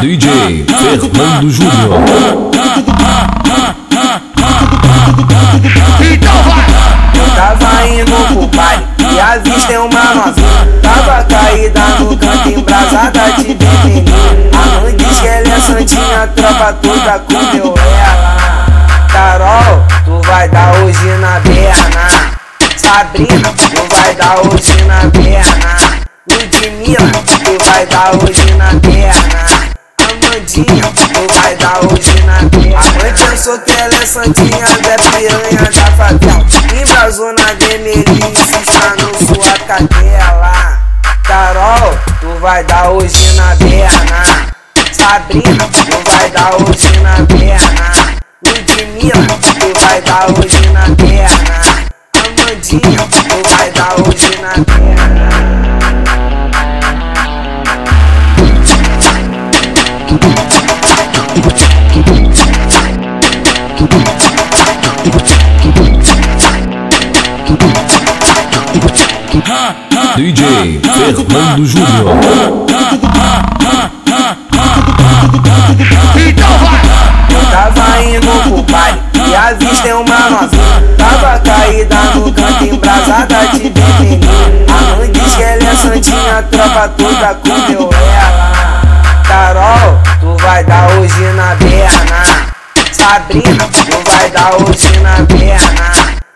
DJ Fernando Júnior. Então vai! Tava indo pro pai e avistei uma novinha. Tava caída no canto, embrasada de vermelhinho. A mãe diz que ela é santinha, tropa toda comeu ela. Carol, tu vai dar hoje na perna. Sabrina, tu vai dar hoje na perna. Ludmilla, tu vai dar hoje na perna. Amandinha, tu vai dar hoje na perna. A mãe pensou que ela é santinha, Zé piranha da favela. Embrasou na vermelhinha, está no sua cadela. Carol, tu vai dar hoje na perna. Sabrina, tu vai dar hoje na perna. Ludmilla, tu vai dar hoje na perna. Amandinha, tu vai dar hoje DJ Fernando Júnior. Então vai! Tava indo pro pai e avistei uma novinha. Tava caída no canto, embrasada de vermelhinho. A mãe diz que ela é santinha, tropa toda comeu ela. Carol, tu vai dar hoje na perna. Sabrina, tu vai dar hoje na perna.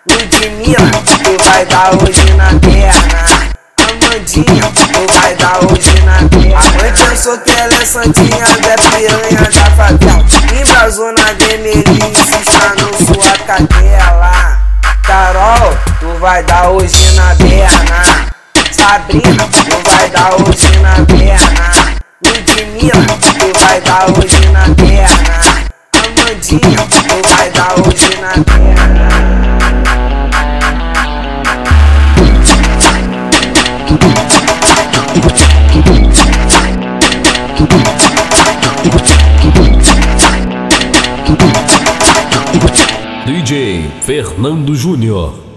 Ludmilla, tu vai dar hoje na perna. Amandinha, tu vai dar hoje na perna. A mãe pensou que ela é santinha, Zé piranha da favela. Embrasou na vermelhinha, está no sua cadela. Carol, tu vai dar hoje na perna. Sabrina, tu vai dar hoje na perna. Ludmilla, tu vai dar hoje na perna. Tu. DJ Fernando Júnior.